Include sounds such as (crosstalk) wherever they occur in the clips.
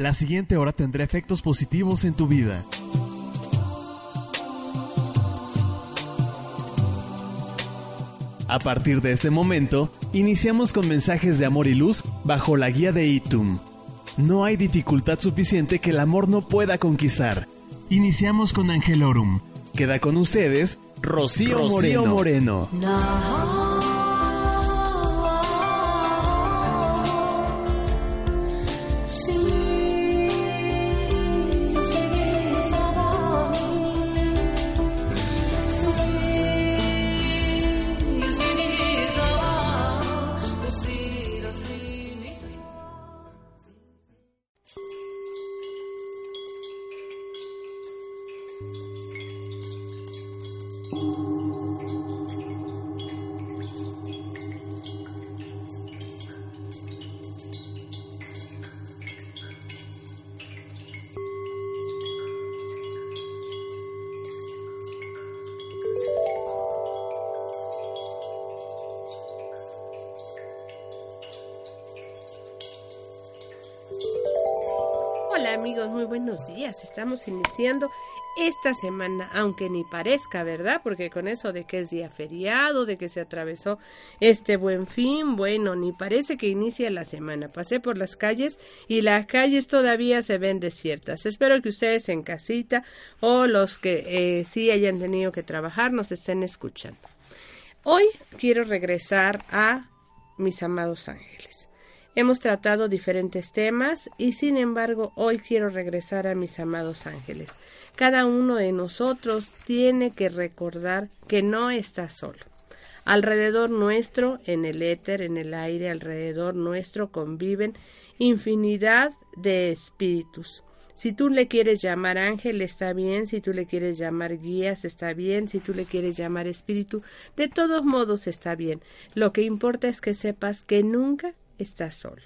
La siguiente hora tendrá efectos positivos en tu vida. A partir de este momento, iniciamos con mensajes de amor y luz bajo la guía de Itum. No hay dificultad suficiente que el amor no pueda conquistar. Iniciamos con Angelorum. Queda con ustedes Rocío, Rocío Moreno. Hola amigos, muy buenos días. Estamos iniciando esta semana, aunque ni parezca, ¿verdad? Porque con eso de que es día feriado, de que se atravesó este buen fin, bueno, ni parece que inicie la semana. Pasé por las calles y las calles todavía se ven desiertas. Espero que ustedes en casita o los que eh, sí hayan tenido que trabajar nos estén escuchando. Hoy quiero regresar a mis amados ángeles. Hemos tratado diferentes temas y sin embargo hoy quiero regresar a mis amados ángeles. Cada uno de nosotros tiene que recordar que no está solo. Alrededor nuestro, en el éter, en el aire, alrededor nuestro conviven infinidad de espíritus. Si tú le quieres llamar ángel, está bien, si tú le quieres llamar guías, está bien, si tú le quieres llamar espíritu, de todos modos está bien. Lo que importa es que sepas que nunca estás solo.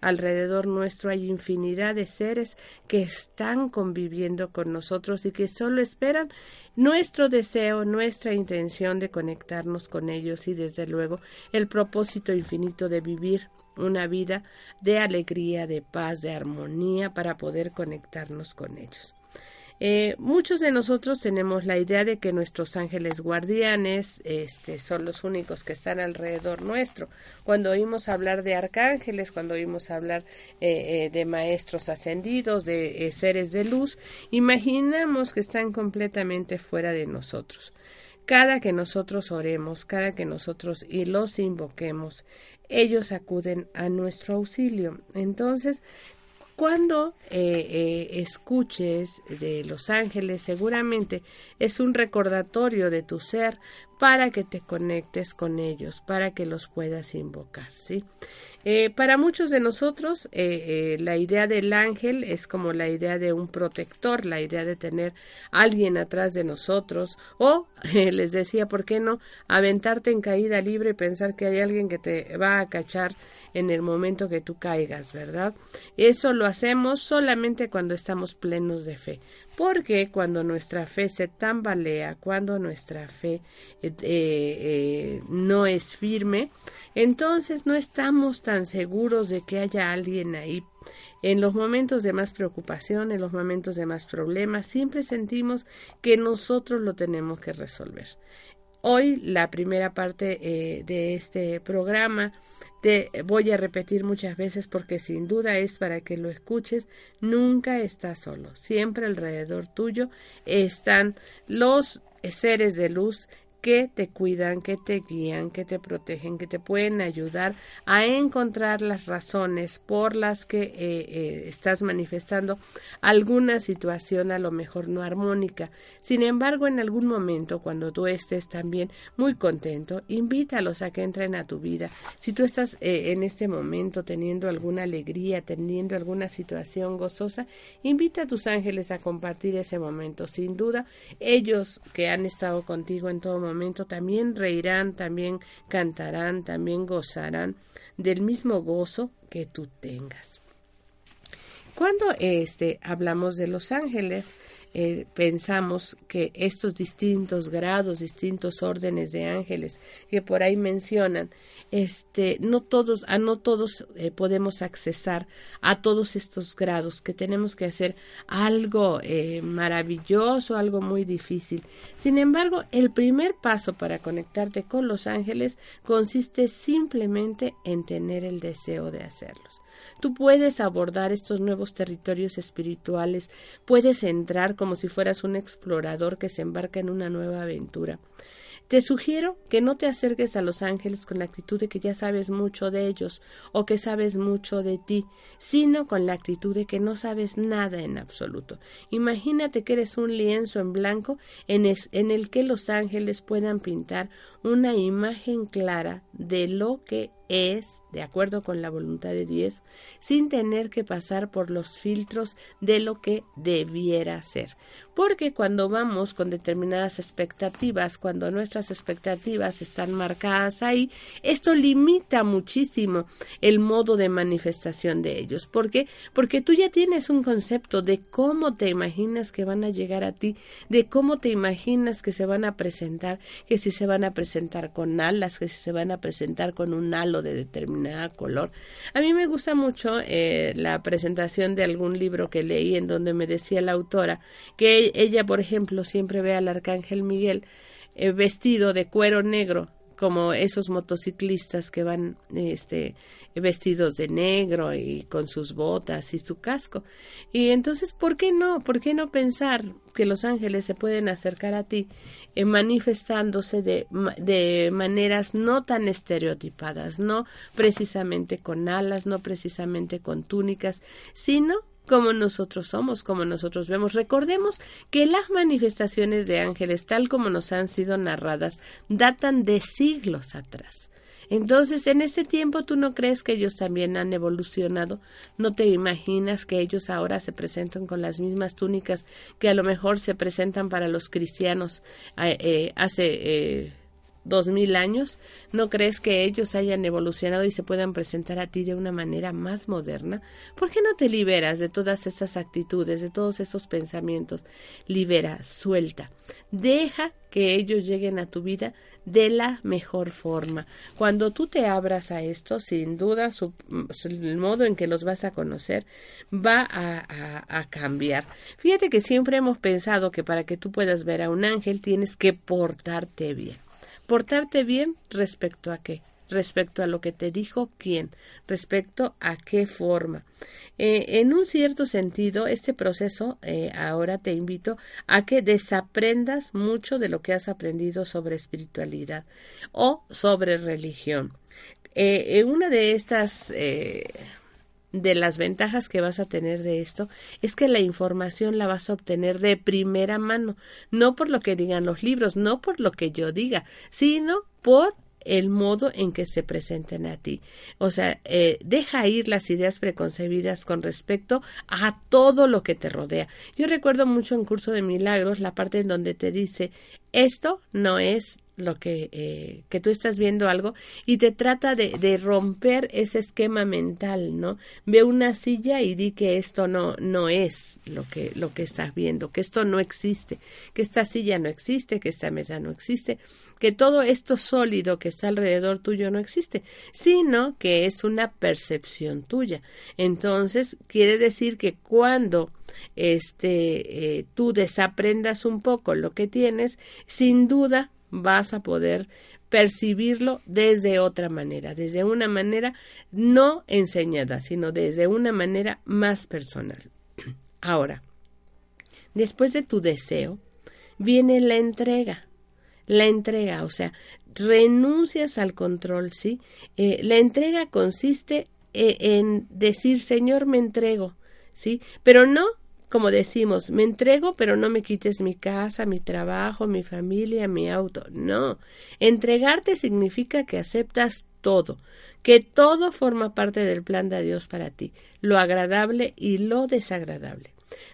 Alrededor nuestro hay infinidad de seres que están conviviendo con nosotros y que solo esperan nuestro deseo, nuestra intención de conectarnos con ellos y desde luego el propósito infinito de vivir una vida de alegría, de paz, de armonía para poder conectarnos con ellos. Eh, muchos de nosotros tenemos la idea de que nuestros ángeles guardianes este, son los únicos que están alrededor nuestro. Cuando oímos hablar de arcángeles, cuando oímos hablar eh, eh, de maestros ascendidos, de seres de luz, imaginamos que están completamente fuera de nosotros. Cada que nosotros oremos, cada que nosotros y los invoquemos, ellos acuden a nuestro auxilio. Entonces, cuando eh, eh, escuches de los ángeles, seguramente es un recordatorio de tu ser para que te conectes con ellos, para que los puedas invocar, ¿sí? Eh, para muchos de nosotros, eh, eh, la idea del ángel es como la idea de un protector, la idea de tener alguien atrás de nosotros, o (laughs) les decía, ¿por qué no aventarte en caída libre y pensar que hay alguien que te va a cachar en el momento que tú caigas, ¿verdad? Eso lo hacemos solamente cuando estamos plenos de fe. Porque cuando nuestra fe se tambalea, cuando nuestra fe no es firme, entonces no estamos tan seguros de que haya alguien ahí. En los momentos de más preocupación, en los momentos de más problemas, siempre sentimos que nosotros lo tenemos que resolver. Hoy la primera parte eh, de este programa te voy a repetir muchas veces porque sin duda es para que lo escuches, nunca estás solo, siempre alrededor tuyo están los seres de luz que te cuidan, que te guían, que te protegen, que te pueden ayudar a encontrar las razones por las que eh, eh, estás manifestando alguna situación a lo mejor no armónica. Sin embargo, en algún momento, cuando tú estés también muy contento, invítalos a que entren a tu vida. Si tú estás eh, en este momento teniendo alguna alegría, teniendo alguna situación gozosa, invita a tus ángeles a compartir ese momento. Sin duda, ellos que han estado contigo en todo momento también reirán, también cantarán, también gozarán del mismo gozo que tú tengas. Cuando este, hablamos de los ángeles, eh, pensamos que estos distintos grados, distintos órdenes de ángeles que por ahí mencionan, este, no todos, a no todos eh, podemos accesar a todos estos grados, que tenemos que hacer algo eh, maravilloso, algo muy difícil. Sin embargo, el primer paso para conectarte con los ángeles consiste simplemente en tener el deseo de hacerlos. Tú puedes abordar estos nuevos territorios espirituales, puedes entrar como si fueras un explorador que se embarca en una nueva aventura. Te sugiero que no te acerques a los ángeles con la actitud de que ya sabes mucho de ellos o que sabes mucho de ti, sino con la actitud de que no sabes nada en absoluto. Imagínate que eres un lienzo en blanco en, en el que los ángeles puedan pintar una imagen clara de lo que es, de acuerdo con la voluntad de Dios, sin tener que pasar por los filtros de lo que debiera ser. Porque cuando vamos con determinadas expectativas, cuando nuestras expectativas están marcadas ahí, esto limita muchísimo el modo de manifestación de ellos. ¿Por qué? Porque tú ya tienes un concepto de cómo te imaginas que van a llegar a ti, de cómo te imaginas que se van a presentar, que si se van a presentar con alas, que se van a presentar con un halo de determinada color. A mí me gusta mucho eh, la presentación de algún libro que leí en donde me decía la autora que ella, por ejemplo, siempre ve al arcángel Miguel eh, vestido de cuero negro como esos motociclistas que van este vestidos de negro y con sus botas y su casco. Y entonces, ¿por qué no? ¿Por qué no pensar que los ángeles se pueden acercar a ti eh, manifestándose de, de maneras no tan estereotipadas, no precisamente con alas, no precisamente con túnicas, sino como nosotros somos, como nosotros vemos. Recordemos que las manifestaciones de ángeles, tal como nos han sido narradas, datan de siglos atrás. Entonces, en ese tiempo tú no crees que ellos también han evolucionado, no te imaginas que ellos ahora se presentan con las mismas túnicas que a lo mejor se presentan para los cristianos eh, eh, hace eh, dos mil años, ¿no crees que ellos hayan evolucionado y se puedan presentar a ti de una manera más moderna? ¿Por qué no te liberas de todas esas actitudes, de todos esos pensamientos? Libera, suelta, deja que ellos lleguen a tu vida de la mejor forma. Cuando tú te abras a esto, sin duda el modo en que los vas a conocer va a, cambiar. Fíjate que siempre hemos pensado que para que tú puedas ver a un ángel tienes que portarte bien. Portarte bien respecto a qué? respecto a lo que te dijo quién, respecto a qué forma. Eh, en un cierto sentido, este proceso eh, ahora te invito a que desaprendas mucho de lo que has aprendido sobre espiritualidad o sobre religión. Eh, una de estas de las ventajas que vas a tener de esto es que la información la vas a obtener de primera mano, no por lo que digan los libros, no por lo que yo diga, sino por el modo en que se presenten a ti. O sea, eh, deja ir las ideas preconcebidas con respecto a todo lo que te rodea. Yo recuerdo mucho en Curso de Milagros la parte en donde te dice esto no es lo que, eh, que tú estás viendo algo y te trata de, de, romper ese esquema mental, ¿no? Ve una silla y di que esto no, no es lo que, lo que estás viendo, que esto no existe, que esta silla no existe, que esta mesa no existe, que todo esto sólido que está alrededor tuyo no existe, sino que es una percepción tuya. Entonces, quiere decir que cuando este, eh, tú desaprendas un poco lo que tienes, sin duda vas a poder percibirlo desde otra manera, desde una manera no enseñada, sino desde una manera más personal. (clears throat) Ahora, después de tu deseo, viene la entrega. la entrega, o sea, renuncias al control, ¿sí? Eh, la entrega consiste eh, en decir, Señor, me entrego, ¿sí? Pero no, como decimos, me entrego, pero no me quites mi casa, mi trabajo, mi familia, mi auto. No, entregarte significa que aceptas todo, que todo forma parte del plan de Dios para ti, lo agradable y lo desagradable.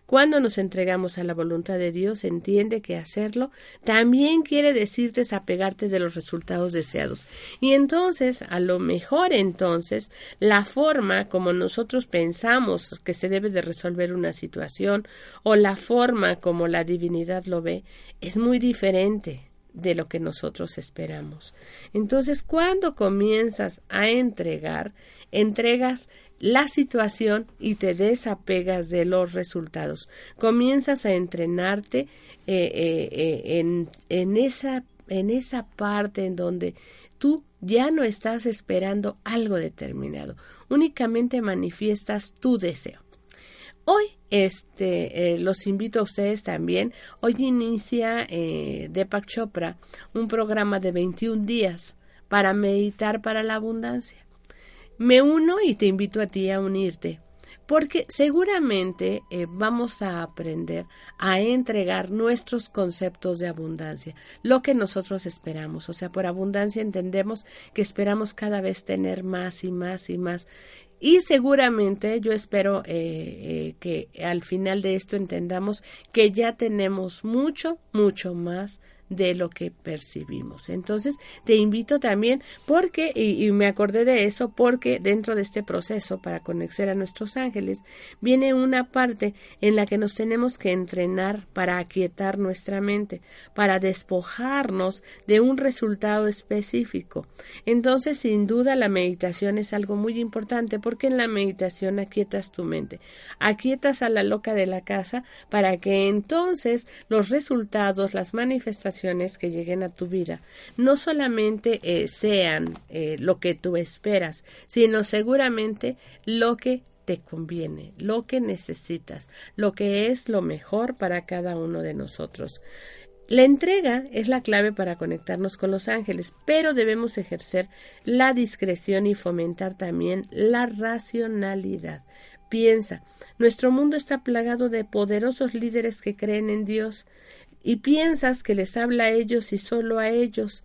Cuando nos entregamos a la voluntad de Dios, entiende que hacerlo también quiere decir desapegarte de los resultados deseados. Y entonces, a lo mejor entonces, la forma como nosotros pensamos que se debe de resolver una situación o la forma como la divinidad lo ve es muy diferente de lo que nosotros esperamos. Entonces, cuando comienzas a entregar, entregas la situación y te desapegas de los resultados. Comienzas a entrenarte eh, eh, eh, en, en, esa, en esa parte en donde tú ya no estás esperando algo determinado, únicamente manifiestas tu deseo. Hoy este, los invito a ustedes también. Hoy inicia Deepak Chopra un programa de 21 días para meditar para la abundancia. Me uno y te invito a ti a unirte, porque seguramente eh, vamos a aprender a entregar nuestros conceptos de abundancia, lo que nosotros esperamos. O sea, por abundancia entendemos que esperamos cada vez tener más y más y más. Y seguramente yo espero eh, eh, que al final de esto entendamos que ya tenemos mucho, mucho más de lo que percibimos. Entonces, te invito también porque, y, me acordé de eso, porque dentro de este proceso para conocer a nuestros ángeles, viene una parte en la que nos tenemos que entrenar para aquietar nuestra mente, para despojarnos de un resultado específico. Entonces, sin duda, la meditación es algo muy importante porque en la meditación aquietas tu mente, aquietas a la loca de la casa para que entonces los resultados, las manifestaciones, que lleguen a tu vida no solamente eh, sean eh, lo que tú esperas, sino seguramente lo que te conviene, lo que necesitas, lo que es lo mejor para cada uno de nosotros. La entrega es la clave para conectarnos con los ángeles, pero debemos ejercer la discreción y fomentar también la racionalidad. Piensa, nuestro mundo está plagado de poderosos líderes que creen en Dios, y piensas que les habla a ellos y solo a ellos,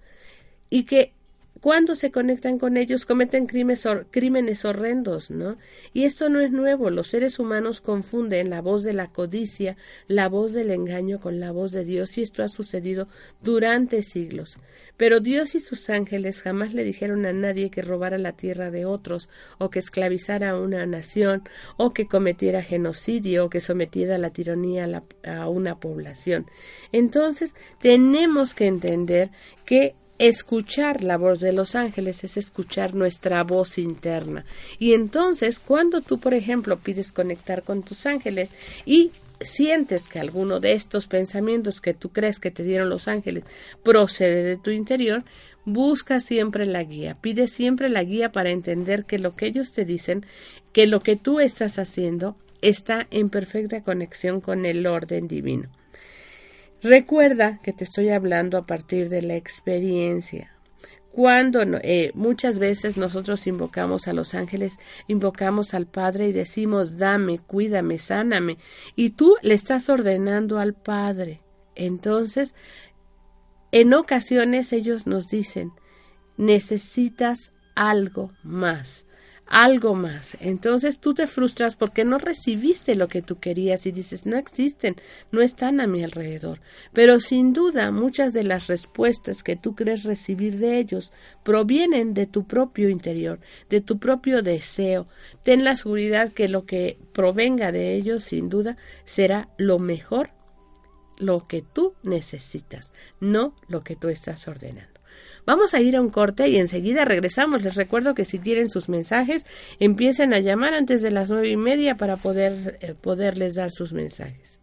y que cuando se conectan con ellos cometen crímenes, horrendos, ¿no? Y esto no es nuevo, los seres humanos confunden la voz de la codicia, la voz del engaño con la voz de Dios, y esto ha sucedido durante siglos. Pero Dios y sus ángeles jamás le dijeron a nadie que robara la tierra de otros, o que esclavizara a una nación, o que cometiera genocidio, o que sometiera a la tiranía a una población. Entonces, tenemos que entender que Escuchar la voz de los ángeles es escuchar nuestra voz interna. Y entonces, cuando tú, por ejemplo, pides conectar con tus ángeles y sientes que alguno de estos pensamientos que tú crees que te dieron los ángeles procede de tu interior, busca siempre la guía, pide siempre la guía para entender que lo que ellos te dicen, que lo que tú estás haciendo está en perfecta conexión con el orden divino. Recuerda que te estoy hablando a partir de la experiencia. Cuando eh, muchas veces nosotros invocamos a los ángeles, invocamos al Padre y decimos, dame, cuídame, sáname, y tú le estás ordenando al Padre. Entonces, en ocasiones ellos nos dicen, necesitas algo más algo más. Entonces tú te frustras porque no recibiste lo que tú querías y dices, no existen, no están a mi alrededor. Pero sin duda muchas de las respuestas que tú crees recibir de ellos provienen de tu propio interior, de tu propio deseo. Ten la seguridad que lo que provenga de ellos sin duda será lo mejor, lo que tú necesitas, no lo que tú estás ordenando. Vamos a ir a un corte y enseguida regresamos. Les recuerdo que si quieren sus mensajes, empiecen a llamar antes de las nueve y media para poder eh, poderles dar sus mensajes.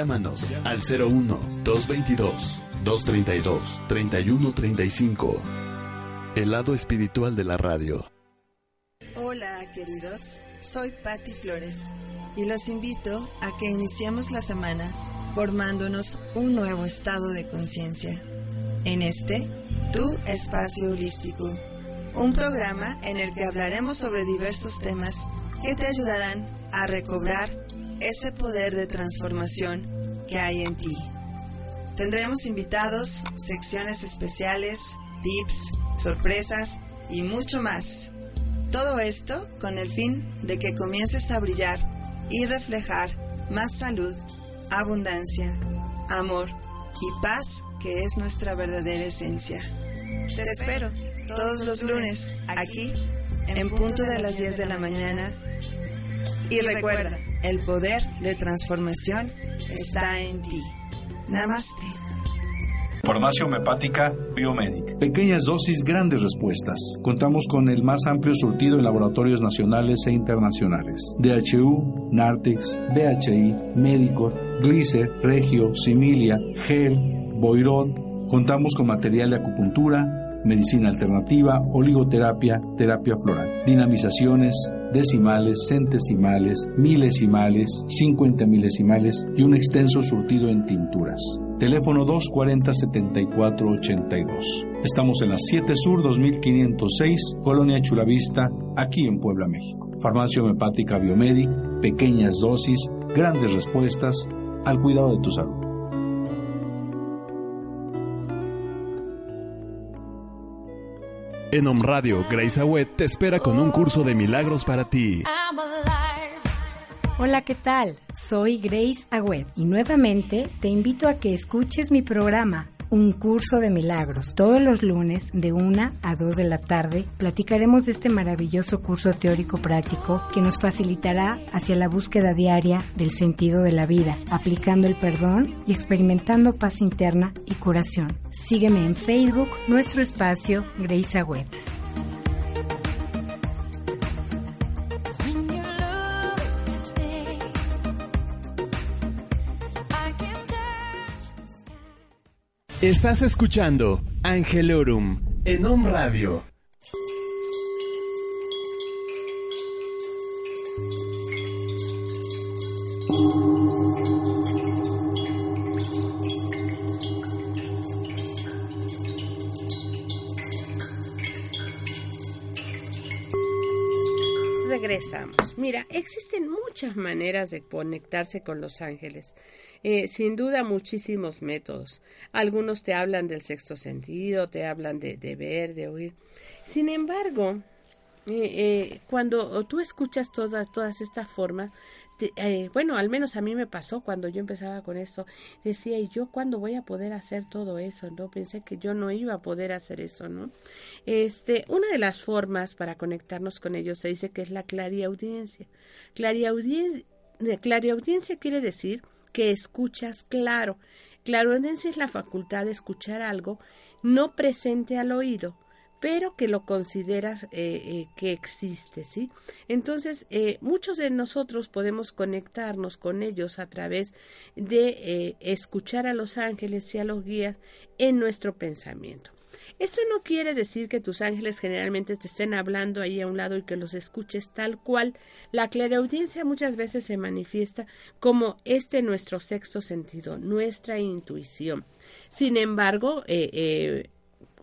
Llámanos al 01 222 232-3135. El lado espiritual de la radio. Hola, queridos. Soy Patti Flores y los invito a que iniciemos la semana formándonos un nuevo estado de conciencia. En este, tu espacio holístico. Un programa en el que hablaremos sobre diversos temas que te ayudarán a recobrar ese poder de transformación que hay en ti. Tendremos invitados, secciones especiales, tips, sorpresas y mucho más. Todo esto con el fin de que comiences a brillar y reflejar más salud, abundancia, amor y paz que es nuestra verdadera esencia. Te espero todos los lunes aquí en punto de las 10 de la mañana. Y recuerda, el poder de transformación está en ti. Namaste. Farmacia homeopática Biomedic. Pequeñas dosis, grandes respuestas. Contamos con el más amplio surtido en laboratorios nacionales e internacionales. DHU, Nartex, DHI, Medicor, Glicer, Regio, Similia, Gel, Boirón. Contamos con material de acupuntura, medicina alternativa, oligoterapia, terapia floral, dinamizaciones, decimales, centesimales, milesimales, 50 milesimales y un extenso surtido en tinturas. Teléfono 240-7482. Estamos en la 7 Sur 2506, Colonia Chulavista, aquí en Puebla, México. Farmacia homeopática Biomedic, pequeñas dosis, grandes respuestas al cuidado de tu salud. En Om Radio, Grace Agüet te espera con un curso de milagros para ti. Hola, ¿qué tal? Soy Grace Agüed y nuevamente te invito a que escuches mi programa un curso de milagros. Todos los lunes de 1 a 2 de la tarde platicaremos de este maravilloso curso teórico práctico que nos facilitará hacia la búsqueda diaria del sentido de la vida, aplicando el perdón y experimentando paz interna y curación. Sígueme en Facebook, nuestro espacio Grace Agüed. Estás escuchando Angelorum en Om Radio. Mira, existen muchas maneras de conectarse con los ángeles. Eh, sin duda muchísimos métodos. Algunos te hablan del sexto sentido, te hablan de, ver, de oír. Sin embargo, eh, eh, cuando tú escuchas todas, todas estas formas, bueno, al menos a mí me pasó cuando yo empezaba con esto, decía, ¿y yo cuándo voy a poder hacer todo eso? No pensé que yo no iba a poder hacer eso, ¿no? Este, una de las formas para conectarnos con ellos se dice que es la clariaudiencia. Clariaudiencia, clariaudiencia quiere decir que escuchas claro. Claroaudiencia es la facultad de escuchar algo no presente al oído, pero que lo consideras eh, eh, que existe, ¿sí? Entonces, eh, muchos de nosotros podemos conectarnos con ellos a través de escuchar a los ángeles y a los guías en nuestro pensamiento. Esto no quiere decir que tus ángeles generalmente te estén hablando ahí a un lado y que los escuches tal cual. La clareaudiencia muchas veces se manifiesta como este nuestro sexto sentido, nuestra intuición. Sin embargo,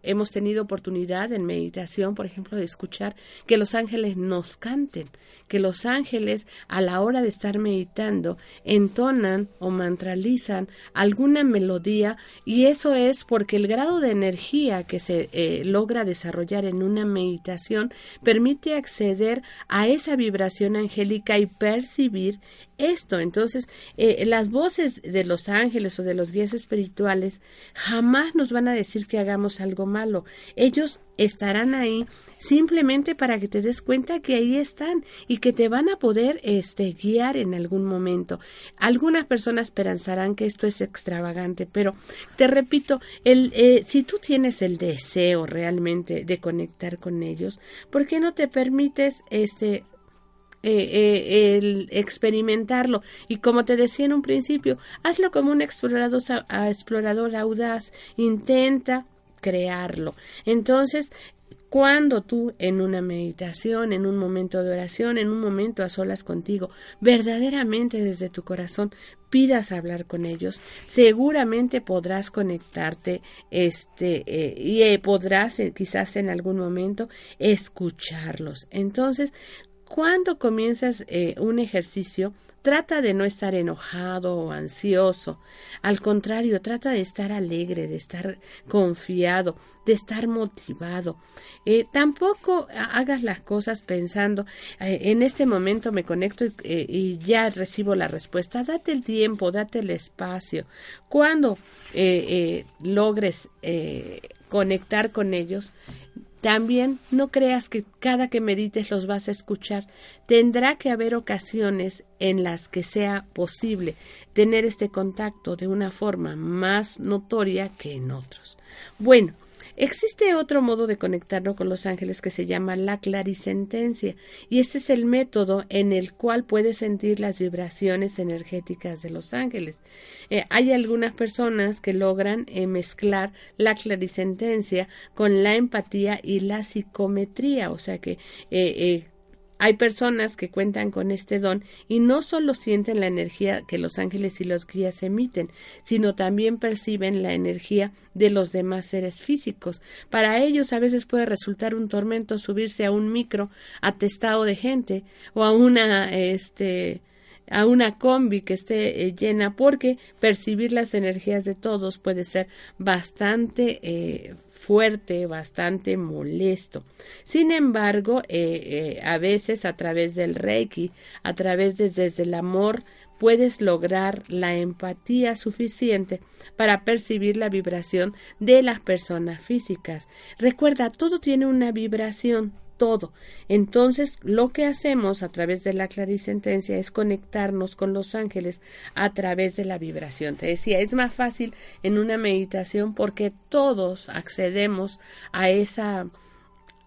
hemos tenido oportunidad en meditación, por ejemplo, de escuchar que los ángeles nos canten, que los ángeles a la hora de estar meditando entonan o mantralizan alguna melodía y eso es porque el grado de energía que se eh, logra desarrollar en una meditación permite acceder a esa vibración angélica y percibir esto. Entonces, eh, las voces de los ángeles o de los guías espirituales jamás nos van a decir que hagamos algo malo. Ellos estarán ahí simplemente para que te des cuenta que ahí están y que te van a poder este, guiar en algún momento. Algunas personas pensarán que esto es extravagante, pero te repito, el, eh, si tú tienes el deseo realmente de conectar con ellos, ¿por qué no te permites este, eh, el experimentarlo. Y como te decía en un principio, hazlo como un explorador, explorador audaz, intenta crearlo. Entonces, cuando tú en una meditación, en un momento de oración, en un momento a solas contigo, verdaderamente desde tu corazón pidas hablar con ellos, seguramente podrás conectarte este eh, y eh, podrás eh, quizás en algún momento escucharlos. Entonces, cuando comienzas un ejercicio, Trata de no estar enojado o ansioso. Al contrario, trata de estar alegre, de estar confiado, de estar motivado. Eh, tampoco hagas las cosas pensando, eh, en este momento me conecto y, eh, y, ya recibo la respuesta. Date el tiempo, date el espacio. Cuando logres conectar con ellos, también no creas que cada que medites los vas a escuchar. Tendrá que haber ocasiones en las que sea posible tener este contacto de una forma más notoria que en otros. Bueno, Existe otro modo de conectarnos con los ángeles que se llama la clarisentencia, y este es el método en el cual puedes sentir las vibraciones energéticas de los ángeles. Eh, hay algunas personas que logran eh, mezclar la clarisentencia con la empatía y la psicometría, o sea que eh, hay personas que cuentan con este don y no solo sienten la energía que los ángeles y los guías emiten, sino también perciben la energía de los demás seres físicos. Para ellos a veces puede resultar un tormento subirse a un micro atestado de gente o a una este a una combi que esté eh, llena porque percibir las energías de todos puede ser bastante eh, fuerte, bastante molesto. Sin embargo, eh, a veces a través del Reiki, a través de, desde el amor, puedes lograr la empatía suficiente para percibir la vibración de las personas físicas. Recuerda, todo tiene una vibración, todo. Entonces, lo que hacemos a través de la clarisentencia es conectarnos con los ángeles a través de la vibración. Te decía, es más fácil en una meditación porque todos accedemos a esa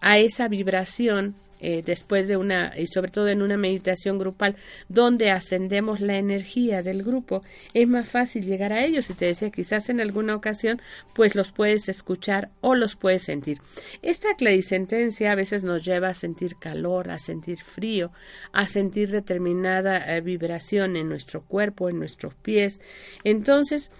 a esa vibración eh, después de una, y sobre todo en una meditación grupal, donde ascendemos la energía del grupo, es más fácil llegar a ellos. Y te decía, quizás en alguna ocasión, pues los puedes escuchar o los puedes sentir. Esta clarisentencia a veces nos lleva a sentir calor, a sentir frío, a sentir determinada eh, vibración en nuestro cuerpo, en nuestros pies. Entonces,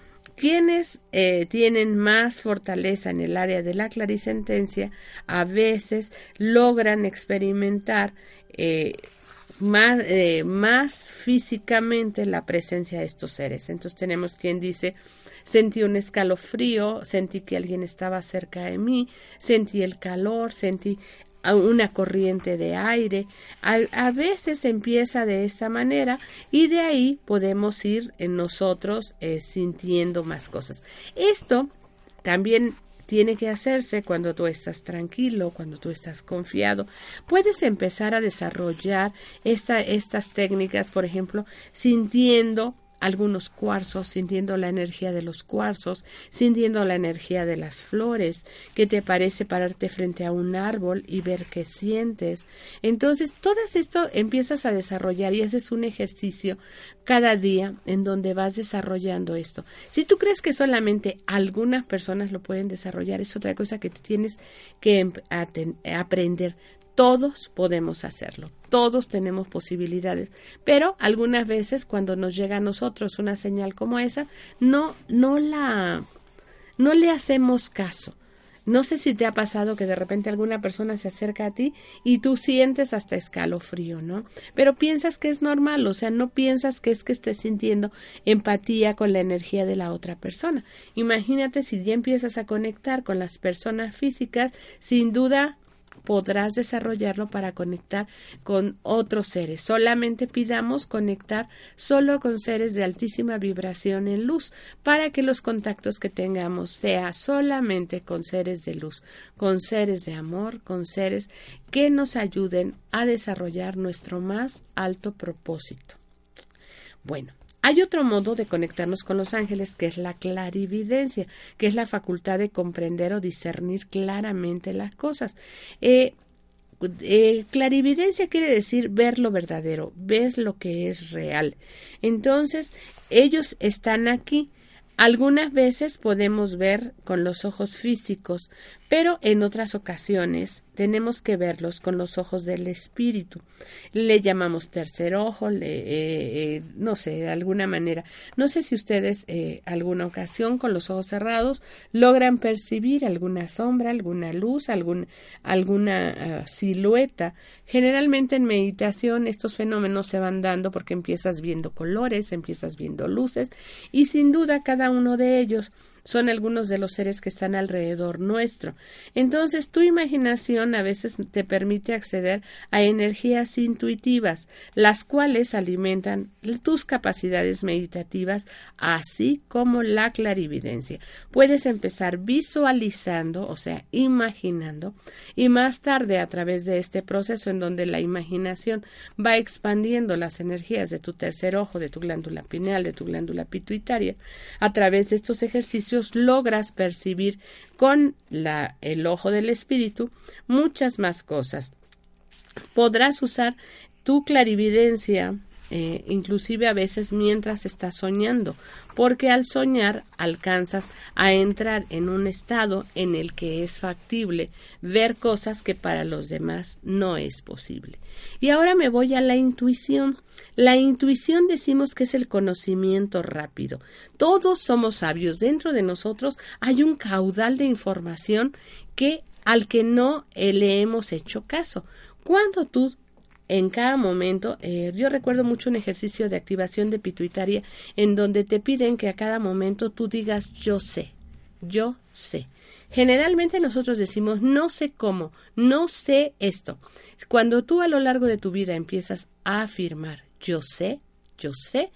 quienes eh, tienen más fortaleza en el área de la clarisentencia a veces logran experimentar eh, eh, más físicamente la presencia de estos seres. Entonces tenemos quien dice sentí un escalofrío, sentí que alguien estaba cerca de mí, sentí el calor, sentí una corriente de aire. A, veces empieza de esta manera y de ahí podemos ir en nosotros eh, sintiendo más cosas. Esto también tiene que hacerse cuando tú estás tranquilo, cuando tú estás confiado. Puedes empezar a desarrollar esta, estas técnicas, por ejemplo, sintiendo algunos cuarzos, sintiendo la energía de los cuarzos, sintiendo la energía de las flores, que te parece pararte frente a un árbol y ver qué sientes. Entonces, todo esto empiezas a desarrollar y haces un ejercicio cada día en donde vas desarrollando esto. Si tú crees que solamente algunas personas lo pueden desarrollar, es otra cosa que tienes que aprender. Todos podemos hacerlo, todos tenemos posibilidades, pero algunas veces cuando nos llega a nosotros una señal como esa, no, no la, no le hacemos caso. No sé si te ha pasado que de repente alguna persona se acerca a ti y tú sientes hasta escalofrío, ¿no? Pero piensas que es normal, o sea, no piensas que es que estés sintiendo empatía con la energía de la otra persona. Imagínate si ya empiezas a conectar con las personas físicas, sin duda podrás desarrollarlo para conectar con otros seres. Solamente pidamos conectar solo con seres de altísima vibración en luz para que los contactos que tengamos sea solamente con seres de luz, con seres de amor, con seres que nos ayuden a desarrollar nuestro más alto propósito. Bueno, hay otro modo de conectarnos con los ángeles que es la clarividencia, que es la facultad de comprender o discernir claramente las cosas. Eh, eh, clarividencia quiere decir ver lo verdadero, ves lo que es real. Entonces, ellos están aquí. Algunas veces podemos ver con los ojos físicos, pero en otras ocasiones tenemos que verlos con los ojos del espíritu. Le llamamos tercer ojo, le, eh, eh, no sé, de alguna manera. No sé si ustedes eh, alguna ocasión con los ojos cerrados logran percibir alguna sombra, alguna luz, algún, alguna ah, silueta. Generalmente en meditación estos fenómenos se van dndo porque empiezas viendo colores, empiezas viendo luces y sin duda cada uno de ellos son algunos de los seres que están alrededor nuestro. Entonces tu imaginación a veces te permite acceder a energías intuitivas, las cuales alimentan tus capacidades meditativas, así como la clarividencia. Puedes empezar visualizando, o sea, imaginando, y más tarde a través de este proceso en donde la imaginación va expandiendo las energías de tu tercer ojo, de tu glándula pineal, de tu glándula pituitaria, a través de estos ejercicios logras percibir con el ojo del espíritu muchas más cosas. Podrás usar tu clarividencia, eh, inclusive a veces mientras estás soñando, porque al soñar alcanzas a entrar en un estado en el que es factible ver cosas que para los demás no es posible. Y ahora me voy a la intuición. La intuición decimos que es el conocimiento rápido. Todos somos sabios. Dentro de nosotros hay un caudal de información que al que no le hemos hecho caso. Cuando tú en cada momento, eh, yo recuerdo mucho un ejercicio de activación de pituitaria en donde te piden que a cada momento tú digas yo sé, yo sé. Generalmente nosotros decimos no sé cómo, no sé esto. Cuando tú a lo largo de tu vida empiezas a afirmar yo sé, yo sé,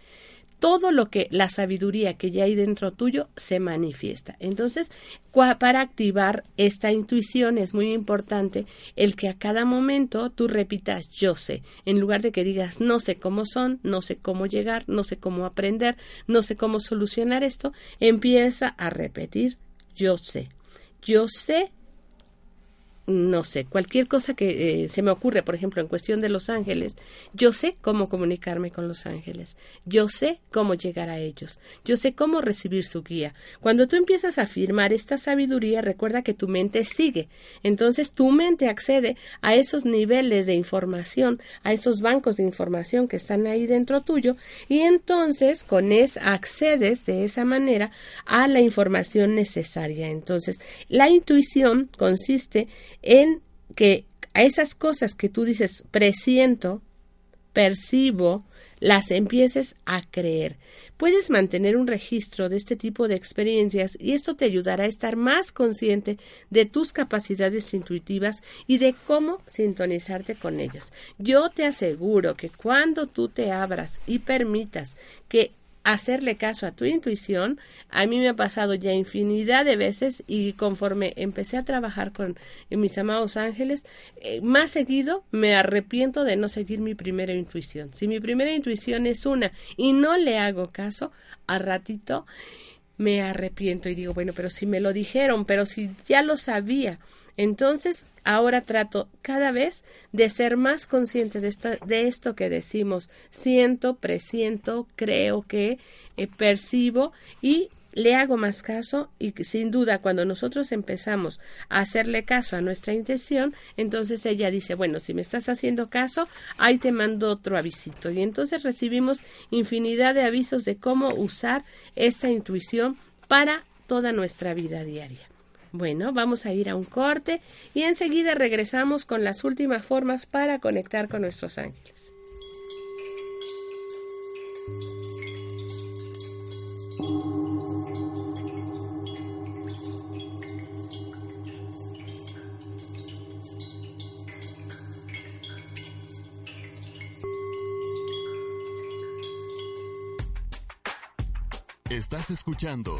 todo lo que la sabiduría que ya hay dentro tuyo se manifiesta. Entonces, para activar esta intuición es muy importante el que a cada momento tú repitas yo sé, en lugar de que digas no sé cómo son, no sé cómo llegar, no sé cómo aprender, no sé cómo solucionar esto, empieza a repetir yo sé. Yo sé no sé, cualquier cosa que eh, se me ocurre, por ejemplo, en cuestión de los ángeles, yo sé cómo comunicarme con los ángeles, yo sé cómo llegar a ellos, yo sé cómo recibir su guía. Cuando tú empiezas a afirmar esta sabiduría, recuerda que tu mente sigue, entonces tu mente accede a esos niveles de información, a esos bancos de información que están ahí dentro tuyo, y entonces con eso accedes de esa manera a la información necesaria. Entonces, la intuición consiste en que a esas cosas que tú dices presiento, percibo, las empieces a creer. Puedes mantener un registro de este tipo de experiencias y esto te ayudará a estar más consciente de tus capacidades intuitivas y de cómo sintonizarte con ellas. Yo te aseguro que cuando tú te abras y permitas que hacerle caso a tu intuición. A mí me ha pasado ya infinidad de veces y conforme empecé a trabajar con mis amados ángeles, eh, más seguido me arrepiento de no seguir mi primera intuición. Si mi primera intuición es una y no le hago caso, a ratito me arrepiento y digo, bueno, pero si me lo dijeron, pero si ya lo sabía. Entonces, ahora trato cada vez de ser más consciente de, de esto que decimos. Siento, presiento, creo que, eh, percibo y le hago más caso y sin duda cuando nosotros empezamos a hacerle caso a nuestra intención, entonces ella dice, bueno, si me estás haciendo caso, ahí te mando otro avisito. Y entonces recibimos infinidad de avisos de cómo usar esta intuición para toda nuestra vida diaria. Bueno, vamos a ir a un corte y enseguida regresamos con las últimas formas para conectar con nuestros ángeles. Estás escuchando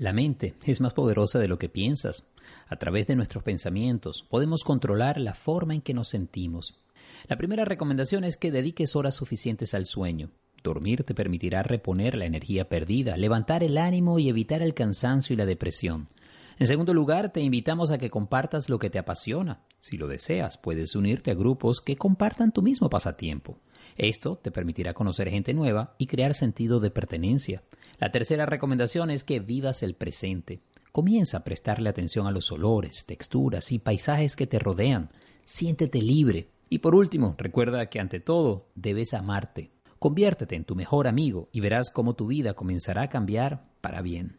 La mente es más poderosa de lo que piensas. A través de nuestros pensamientos podemos controlar la forma en que nos sentimos. La primera recomendación es que dediques horas suficientes al sueño. Dormir te permitirá reponer la energía perdida, levantar el ánimo y evitar el cansancio y la depresión. En segundo lugar, te invitamos a que compartas lo que te apasiona. Si lo deseas, puedes unirte a grupos que compartan tu mismo pasatiempo. Esto te permitirá conocer gente nueva y crear sentido de pertenencia. La tercera recomendación es que vivas el presente. Comienza a prestarle atención a los olores, texturas y paisajes que te rodean. Siéntete libre. Y por último, recuerda que ante todo debes amarte. Conviértete en tu mejor amigo y verás cómo tu vida comenzará a cambiar para bien.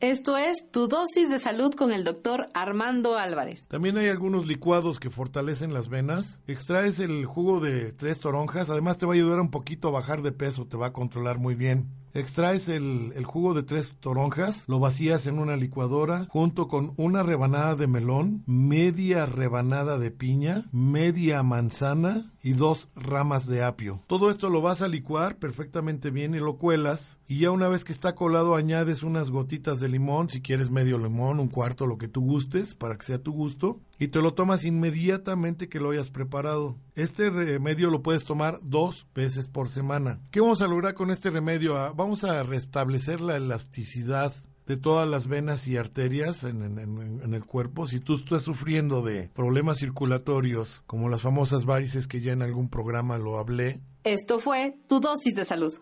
Esto es Tu dosis de salud con el doctor Armando Álvarez. También hay algunos licuados que fortalecen las venas. Extraes el jugo de tres toronjas, además te va a ayudar un poquito a bajar de peso, te va a controlar muy bien. Extraes el, jugo de tres toronjas, lo vacías en una licuadora junto con una rebanada de melón, media rebanada de piña, media manzana y dos ramas de apio. Todo esto lo vas a licuar perfectamente bien y lo cuelas y ya una vez que está colado añades unas gotitas de limón, si quieres medio limón, un cuarto, lo que tú gustes, para que sea tu gusto, y te lo tomas inmediatamente que lo hayas preparado. Este remedio lo puedes tomar dos veces por semana. ¿Qué vamos a lograr con este remedio? Ah, vamos a restablecer la elasticidad de todas las venas y arterias en, en, en, el cuerpo. Si tú estás sufriendo de problemas circulatorios, como las famosas varices que ya en algún programa lo hablé. Esto fue tu dosis de salud.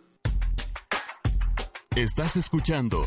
Estás escuchando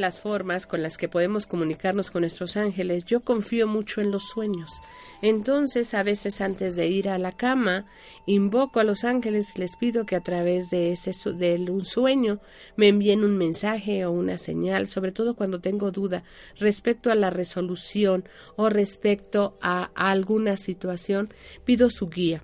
las formas con las que podemos comunicarnos con nuestros ángeles, yo confío mucho en los sueños. Entonces, a veces antes de ir a la cama, invoco a los ángeles y les pido que a través de ese de un sueño me envíen un mensaje o una señal, sobre todo cuando tengo duda respecto a la resolución o respecto a, a alguna situación, pido su guía.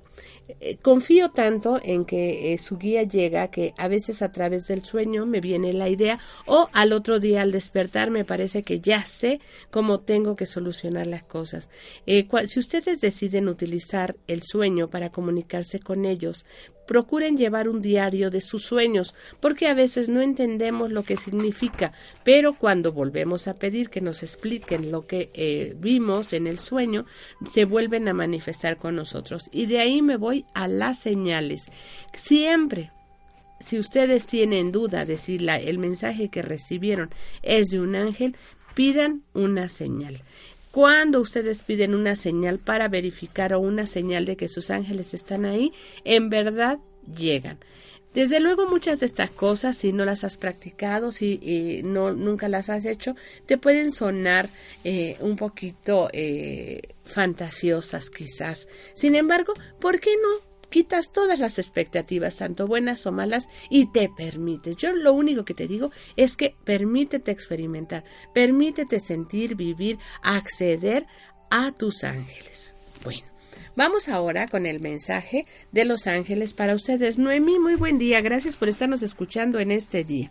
Eh, confío tanto en que eh, su guía llega que a veces a través del sueño me viene la idea o al otro día al despertar me parece que ya sé cómo tengo que solucionar las cosas. Eh, si ustedes deciden utilizar el sueño para comunicarse con ellos, procuren llevar un diario de sus sueños, porque a veces no entendemos lo que significa, pero cuando volvemos a pedir que nos expliquen lo que eh, vimos en el sueño, se vuelven a manifestar con nosotros. Y de ahí me voy a las señales. Siempre si ustedes tienen duda de si el mensaje que recibieron es de un ángel, pidan una señal. Cuando ustedes piden una señal para verificar o una señal de que sus ángeles están ahí, en verdad llegan. Desde luego muchas de estas cosas, si no las has practicado, si no, nunca las has hecho, te pueden sonar eh, un poquito eh, fantasiosas quizás. Sin embargo, ¿por qué no quitas todas las expectativas, tanto buenas o malas, y te permites. Yo lo único que te digo es que permítete experimentar, permítete sentir, vivir, acceder a tus ángeles. Bueno. Vamos ahora con el mensaje de los ángeles para ustedes. Noemí, muy buen día. Gracias por estarnos escuchando en este día.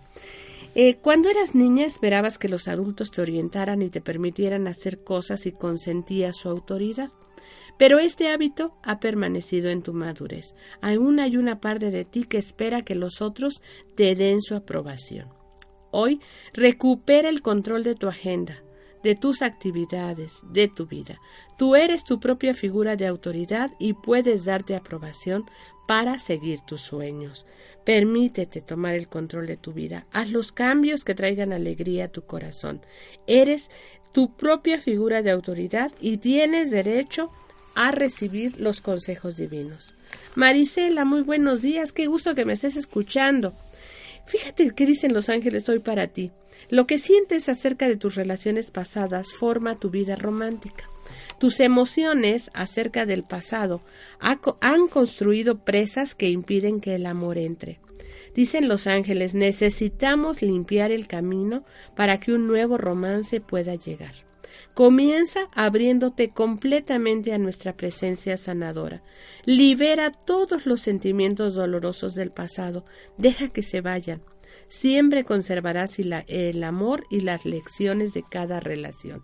Eh, cuando eras niña esperabas que los adultos te orientaran y te permitieran hacer cosas y consentías su autoridad. Pero este hábito ha permanecido en tu madurez. Aún hay una parte de ti que espera que los otros te den su aprobación. Hoy recupera el control de tu agenda. de tus actividades, de tu vida. Tú eres tu propia figura de autoridad y puedes darte aprobación para seguir tus sueños. Permítete tomar el control de tu vida. Haz los cambios que traigan alegría a tu corazón. Eres tu propia figura de autoridad y tienes derecho a recibir los consejos divinos. Marisela, muy buenos días. Qué gusto que me estés escuchando. Fíjate qué dicen los ángeles hoy para ti. Lo que sientes acerca de tus relaciones pasadas forma tu vida romántica. Tus emociones acerca del pasado han construido presas que impiden que el amor entre. Dicen los ángeles, necesitamos limpiar el camino para que un nuevo romance pueda llegar. Comienza abriéndote completamente a nuestra presencia sanadora. Libera todos los sentimientos dolorosos del pasado. Deja que se vayan. Siempre conservarás el amor y las lecciones de cada relación.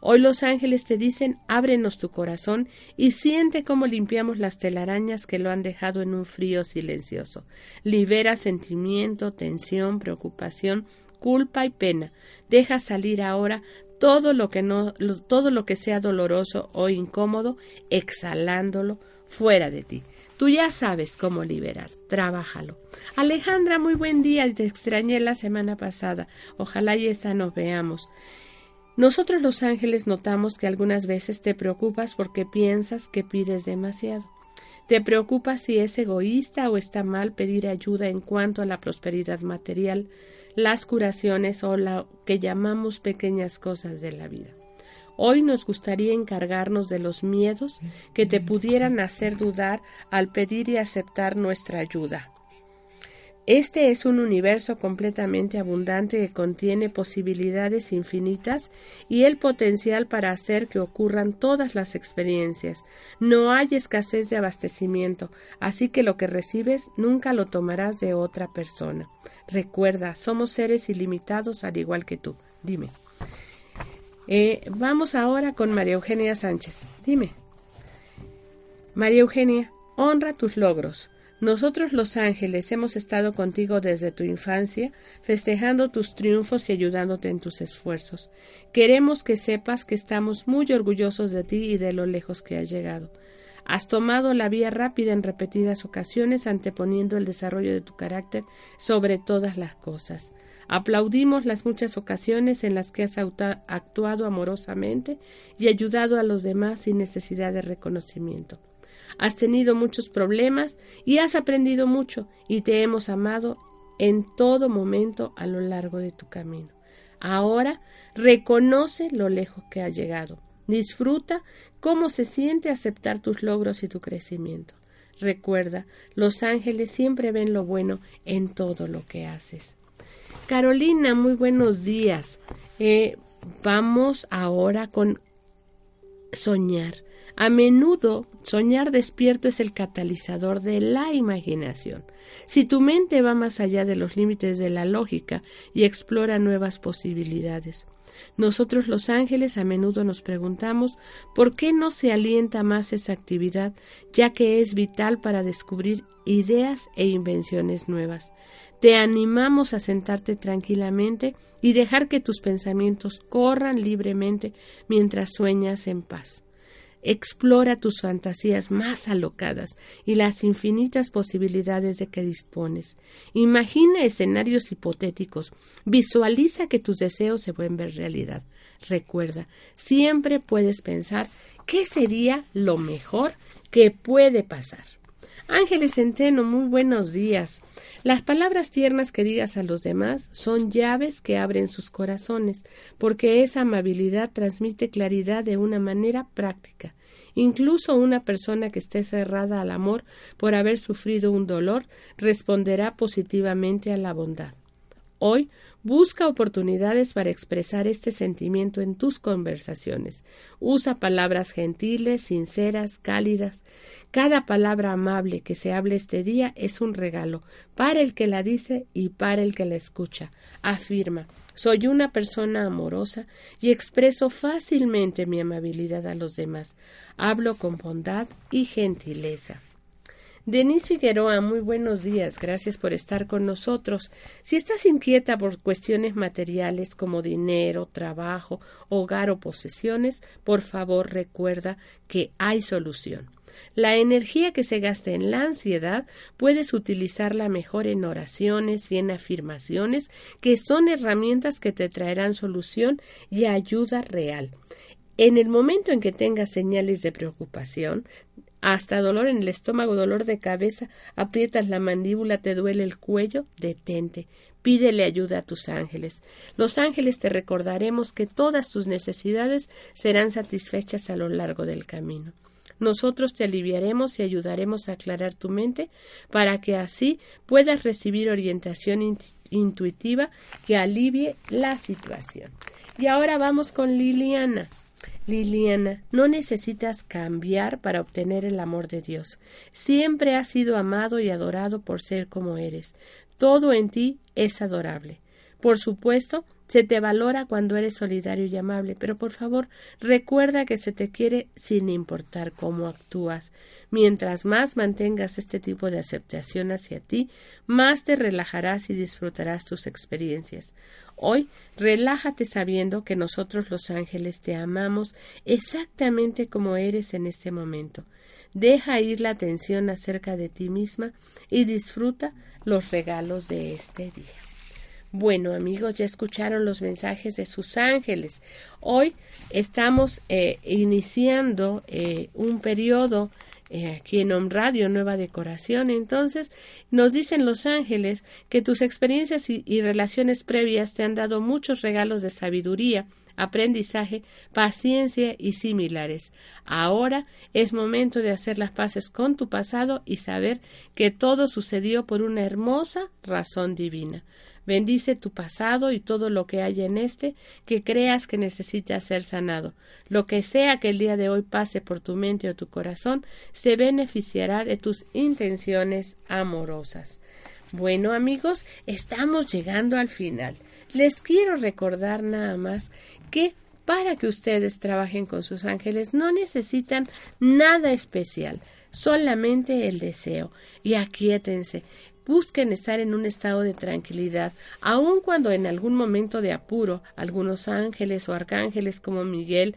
Hoy los ángeles te dicen, ábrenos tu corazón y siente cómo limpiamos las telarañas que lo han dejado en un frío silencioso. Libera sentimiento, tensión, preocupación, culpa y pena. Deja salir ahora todo lo que no todo lo que sea doloroso o incómodo, exhalándolo fuera de ti. Tú ya sabes cómo liberar, trabájalo. Alejandra, muy buen día, te extrañé la semana pasada. Ojalá y esa nos veamos. Nosotros los ángeles notamos que algunas veces te preocupas porque piensas que pides demasiado. Te preocupas si es egoísta o está mal pedir ayuda en cuanto a la prosperidad material, las curaciones o lo que llamamos pequeñas cosas de la vida. Hoy nos gustaría encargarnos de los miedos que te pudieran hacer dudar al pedir y aceptar nuestra ayuda. Este es un universo completamente abundante que contiene posibilidades infinitas y el potencial para hacer que ocurran todas las experiencias. No hay escasez de abastecimiento, así que lo que recibes nunca lo tomarás de otra persona. Recuerda, somos seres ilimitados al igual que tú. Dime. Eh, vamos ahora con María Eugenia Sánchez. Dime. María Eugenia, honra tus logros. Nosotros los ángeles hemos estado contigo desde tu infancia, festejando tus triunfos y ayudándote en tus esfuerzos. Queremos que sepas que estamos muy orgullosos de ti y de lo lejos que has llegado. Has tomado la vía rápida en repetidas ocasiones, anteponiendo el desarrollo de tu carácter sobre todas las cosas. Aplaudimos las muchas ocasiones en las que has actuado amorosamente y ayudado a los demás sin necesidad de reconocimiento. Has tenido muchos problemas y has aprendido mucho y te hemos amado en todo momento a lo largo de tu camino. Ahora reconoce lo lejos que has llegado. Disfruta cómo se siente aceptar tus logros y tu crecimiento. Recuerda, los ángeles siempre ven lo bueno en todo lo que haces. Carolina, muy buenos días. Eh, vamos ahora con soñar. A menudo, soñar despierto es el catalizador de la imaginación. Si tu mente va más allá de los límites de la lógica y explora nuevas posibilidades. Nosotros los ángeles a menudo nos preguntamos por qué no se alienta más esa actividad, ya que es vital para descubrir ideas e invenciones nuevas. Te animamos a sentarte tranquilamente y dejar que tus pensamientos corran libremente mientras sueñas en paz. Explora tus fantasías más alocadas y las infinitas posibilidades de que dispones. Imagina escenarios hipotéticos. Visualiza que tus deseos se vuelven realidad. Recuerda, siempre puedes pensar qué sería lo mejor que puede pasar. Ángeles Centeno, muy buenos días. Las palabras tiernas que digas a los demás son llaves que abren sus corazones, porque esa amabilidad transmite claridad de una manera práctica. Incluso una persona que esté cerrada al amor por haber sufrido un dolor responderá positivamente a la bondad. Hoy busca oportunidades para expresar este sentimiento en tus conversaciones. Usa palabras gentiles, sinceras, cálidas. Cada palabra amable que se hable este día es un regalo para el que la dice y para el que la escucha. Afirma soy una persona amorosa y expreso fácilmente mi amabilidad a los demás. Hablo con bondad y gentileza. Denise Figueroa, muy buenos días. Gracias por estar con nosotros. Si estás inquieta por cuestiones materiales como dinero, trabajo, hogar o posesiones, por favor recuerda que hay solución. La energía que se gasta en la ansiedad puedes utilizarla mejor en oraciones y en afirmaciones, que son herramientas que te traerán solución y ayuda real. En el momento en que tengas señales de preocupación, hasta dolor en el estómago, dolor de cabeza, aprietas la mandíbula, te duele el cuello, detente. Pídele ayuda a tus ángeles. Los ángeles te recordaremos que todas tus necesidades serán satisfechas a lo largo del camino. Nosotros te aliviaremos y ayudaremos a aclarar tu mente para que así puedas recibir orientación intuitiva que alivie la situación. Y ahora vamos con Liliana. Liliana, no necesitas cambiar para obtener el amor de Dios. Siempre has sido amado y adorado por ser como eres. Todo en ti es adorable. Por supuesto, se te valora cuando eres solidario y amable, pero por favor recuerda que se te quiere sin importar cómo actúas. Mientras más mantengas este tipo de aceptación hacia ti, más te relajarás y disfrutarás tus experiencias. Hoy, relájate sabiendo que nosotros los ángeles te amamos exactamente como eres en este momento. Deja ir la atención acerca de ti misma y disfruta los regalos de este día. Bueno, amigos, ya escucharon los mensajes de sus ángeles. Hoy estamos eh, iniciando eh, un periodo eh, aquí en Home Radio, nueva decoración. Entonces, nos dicen los ángeles que tus experiencias y, y relaciones previas te han dado muchos regalos de sabiduría, aprendizaje, paciencia y similares. Ahora es momento de hacer las paces con tu pasado y saber que todo sucedió por una hermosa razón divina. Bendice tu pasado y todo lo que haya en este que creas que necesita ser sanado. Lo que sea que el día de hoy pase por tu mente o tu corazón, se beneficiará de tus intenciones amorosas. Bueno amigos, estamos llegando al final. Les quiero recordar nada más que para que ustedes trabajen con sus ángeles no necesitan nada especial, solamente el deseo. Y aquíétense busquen estar en un estado de tranquilidad, aun cuando en algún momento de apuro algunos ángeles o arcángeles como Miguel,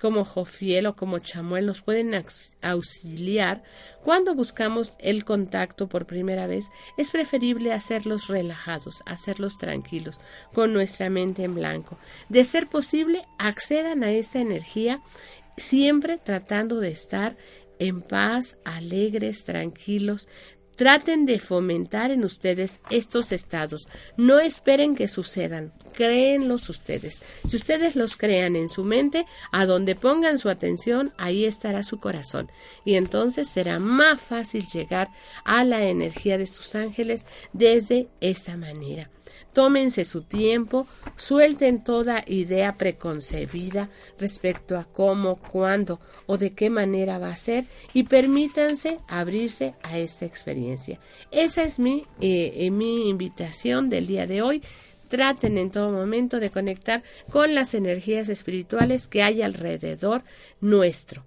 como Jofiel o como Chamuel nos pueden auxiliar, cuando buscamos el contacto por primera vez, es preferible hacerlos relajados, hacerlos tranquilos, con nuestra mente en blanco. De ser posible, accedan a esta energía siempre tratando de estar en paz, alegres, tranquilos, Traten de fomentar en ustedes estos estados. No esperen que sucedan. Créenlos ustedes. Si ustedes los crean en su mente, a donde pongan su atención, ahí estará su corazón. Y entonces será más fácil llegar a la energía de sus ángeles desde esta manera. Tómense su tiempo, suelten toda idea preconcebida respecto a cómo, cuándo o de qué manera va a ser y permítanse abrirse a esta experiencia. Esa es mi, eh, eh, mi invitación del día de hoy. Traten en todo momento de conectar con las energías espirituales que hay alrededor nuestro.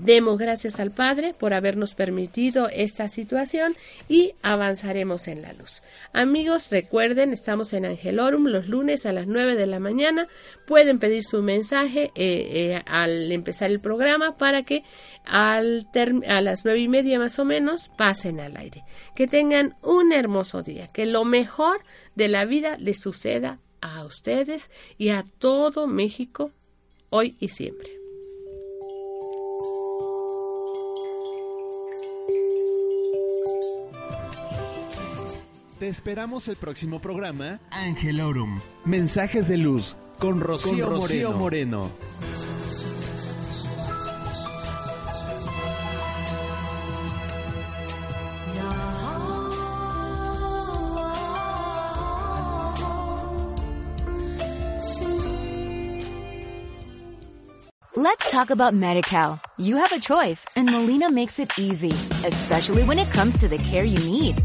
Demos gracias al Padre por habernos permitido esta situación y avanzaremos en la luz. Amigos, recuerden, estamos en Angelorum los lunes a las 9 de la mañana. Pueden pedir su mensaje eh, eh, al empezar el programa para que al a las nueve y media más o menos pasen al aire. Que tengan un hermoso día, que lo mejor de la vida les suceda a ustedes y a todo México hoy y siempre. Te esperamos el próximo programa Angelorum. Mensajes de luz con Rocío, Moreno. Moreno. Let's talk about MediCal. You have a choice and Molina makes it easy, especially when it comes to the care you need.